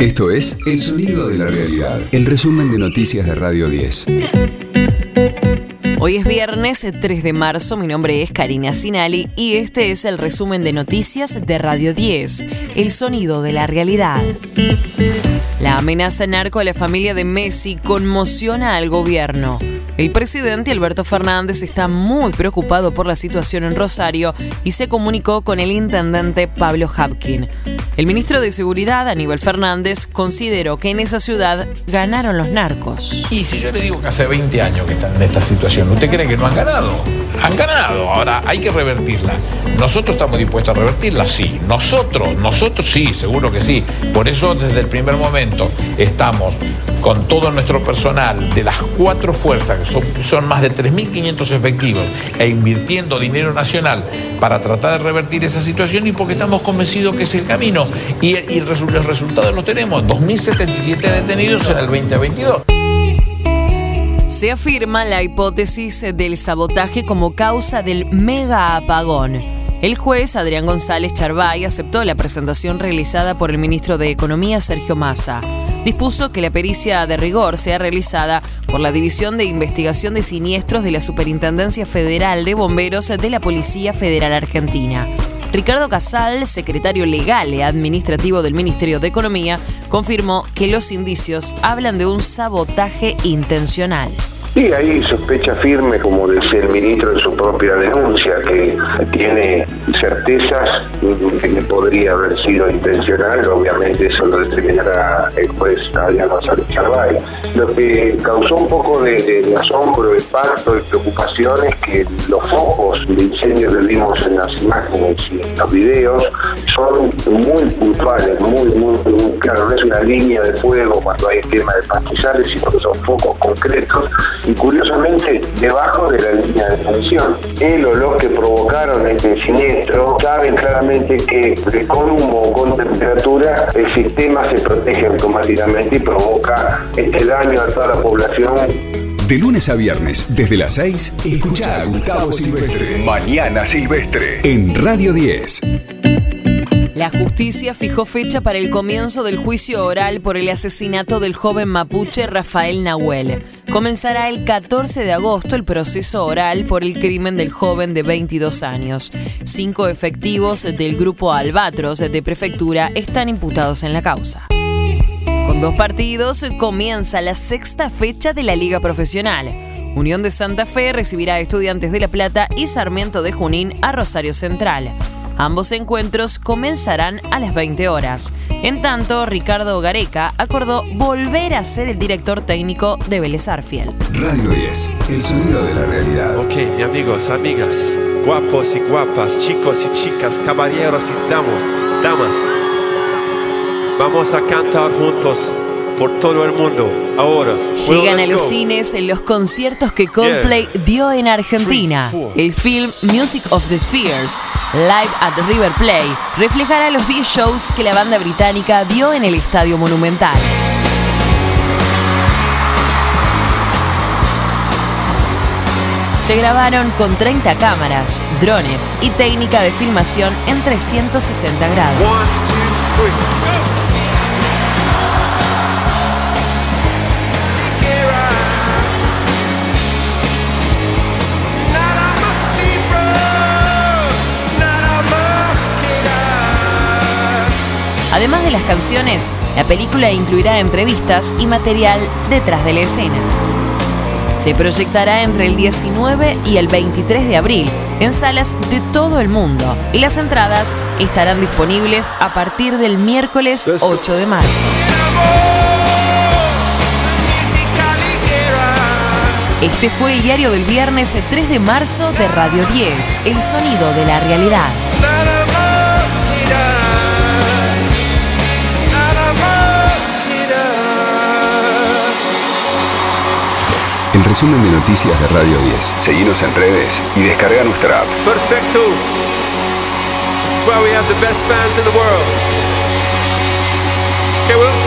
Esto es El Sonido de la Realidad, el resumen de noticias de Radio 10. Hoy es viernes 3 de marzo, mi nombre es Karina Sinali y este es el resumen de noticias de Radio 10, El Sonido de la Realidad. La amenaza narco a la familia de Messi conmociona al gobierno. El presidente Alberto Fernández está muy preocupado por la situación en Rosario y se comunicó con el intendente Pablo Hapkin. El ministro de Seguridad, Aníbal Fernández, consideró que en esa ciudad ganaron los narcos. Y si yo le digo que hace 20 años que están en esta situación, ¿usted cree que no han ganado? Han ganado, ahora hay que revertirla. Nosotros estamos dispuestos a revertirla, sí. Nosotros, nosotros sí, seguro que sí. Por eso desde el primer momento estamos con todo nuestro personal de las cuatro fuerzas, que son, más de 3.500 efectivos, e invirtiendo dinero nacional para tratar de revertir esa situación y porque estamos convencidos que es el camino. Y, y los resultados los tenemos, 2.077 detenidos en el 2022. Se afirma la hipótesis del sabotaje como causa del mega apagón. El juez Adrián González Charvay aceptó la presentación realizada por el ministro de Economía Sergio Massa. Dispuso que la pericia de rigor sea realizada por la División de Investigación de Siniestros de la Superintendencia Federal de Bomberos de la Policía Federal Argentina. Ricardo Casal, secretario legal y administrativo del Ministerio de Economía, confirmó que los indicios hablan de un sabotaje intencional. Sí, hay sospecha firme, como decía el ministro en su propia denuncia, que tiene certezas de que podría haber sido intencional, obviamente eso lo determinará el juez Adrián González Charvay. Lo que causó un poco de, asombro, de pacto, de preocupación es que los focos de incendio que vimos en las imágenes y en los videos son muy puntuales, muy, muy, muy claro, no es una línea de fuego cuando hay tema de pastizales, sino que son focos concretos y curiosamente debajo de la línea de tensión. El o los que provocaron este siniestro saben claramente que con humo o con temperatura el sistema se protege automáticamente y provoca este daño a toda la población. De lunes a viernes, desde las 6, escucha a Gustavo Silvestre. Mañana Silvestre. En Radio 10. La justicia fijó fecha para el comienzo del juicio oral por el asesinato del joven mapuche Rafael Nahuel. Comenzará el 14 de agosto el proceso oral por el crimen del joven de 22 años. Cinco efectivos del grupo Albatros de prefectura están imputados en la causa. Con dos partidos comienza la sexta fecha de la Liga Profesional. Unión de Santa Fe recibirá a Estudiantes de La Plata y Sarmiento de Junín a Rosario Central. Ambos encuentros comenzarán a las 20 horas. En tanto, Ricardo Gareca acordó volver a ser el director técnico de Vélez Arfiel. Radio 10, el sonido de la realidad. Ok, mis amigos, amigas, guapos y guapas, chicos y chicas, caballeros y damas, damas. Vamos a cantar juntos por todo el mundo. Ahora. Llegan a los cines en los conciertos que Coldplay dio en Argentina. El film Music of the Spheres, Live at River Play, reflejará los 10 shows que la banda británica dio en el Estadio Monumental. Se grabaron con 30 cámaras, drones y técnica de filmación en 360 grados. Además de las canciones, la película incluirá entrevistas y material detrás de la escena. Se proyectará entre el 19 y el 23 de abril en salas de todo el mundo y las entradas estarán disponibles a partir del miércoles 8 de marzo. Este fue el diario del viernes 3 de marzo de Radio 10, El Sonido de la Realidad. El resumen de noticias de Radio 10. Seguimos en redes y descarga nuestra app. Perfecto. This is why we have the best fans in the world. Okay, well,